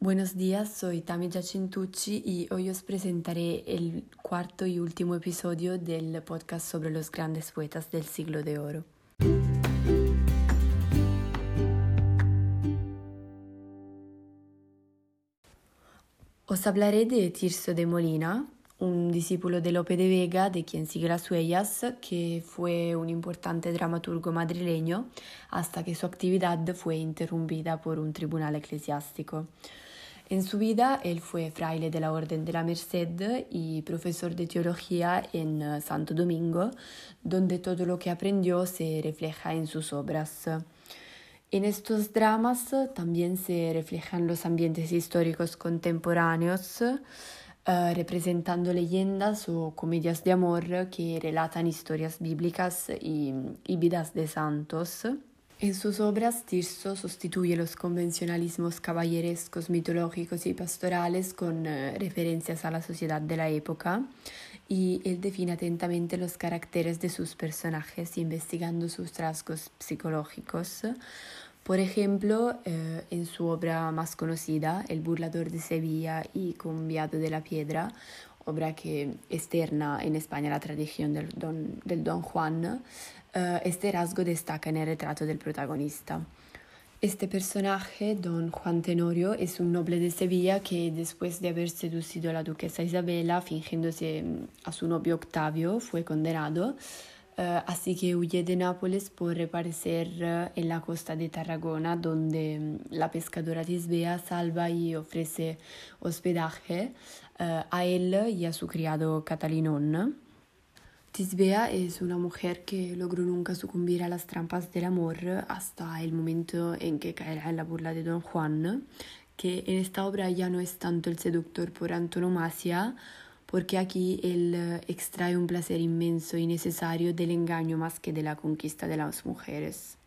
Buenos días, soy Tami Giacintucci y hoy os presentaré el cuarto y último episodio del podcast sobre los grandes poetas del siglo de oro. Os hablaré de Tirso de Molina, un discípulo de Lope de Vega, de quien sigue las huellas, que fue un importante dramaturgo madrileño hasta que su actividad fue interrumpida por un tribunal eclesiástico. En su vida, él fue fraile de la Orden de la Merced y profesor de teología en eh, Santo Domingo, donde todo lo que aprendió se refleja en sus obras. En estos dramas también se reflejan los ambientes históricos contemporáneos, eh, representando leyendas o comedias de amor que relatan historias bíblicas y vidas de santos. En sus obras, Tirso sustituye los convencionalismos caballerescos, mitológicos y pastorales con eh, referencias a la sociedad de la época y él define atentamente los caracteres de sus personajes, investigando sus rasgos psicológicos. Por ejemplo, eh, en su obra más conocida, El burlador de Sevilla y Conviado de la Piedra, obra que externa en España la tradición del Don, Juan, uh, este rasgo destaca en el retrato del protagonista. Este personaje, don Juan Tenorio, es un noble de Sevilla que después de haber seducido a la duquesa Isabela, fingiéndose mm, a su novio Octavio, fue condenado. Uh, así que huye de Nápoles por reaparecer uh, en la costa de Tarragona, donde um, la pescadora Tisbea salva y ofrece hospedaje uh, a él y a su criado Catalinón. Tisbea es una mujer que logró nunca sucumbir a las trampas del amor hasta el momento en que caerá en la burla de Don Juan, que en esta obra ya no es tanto el seductor por antonomasia, porque aquí él extrae un placer inmenso y necesario del engaño más que de la conquista de las mujeres.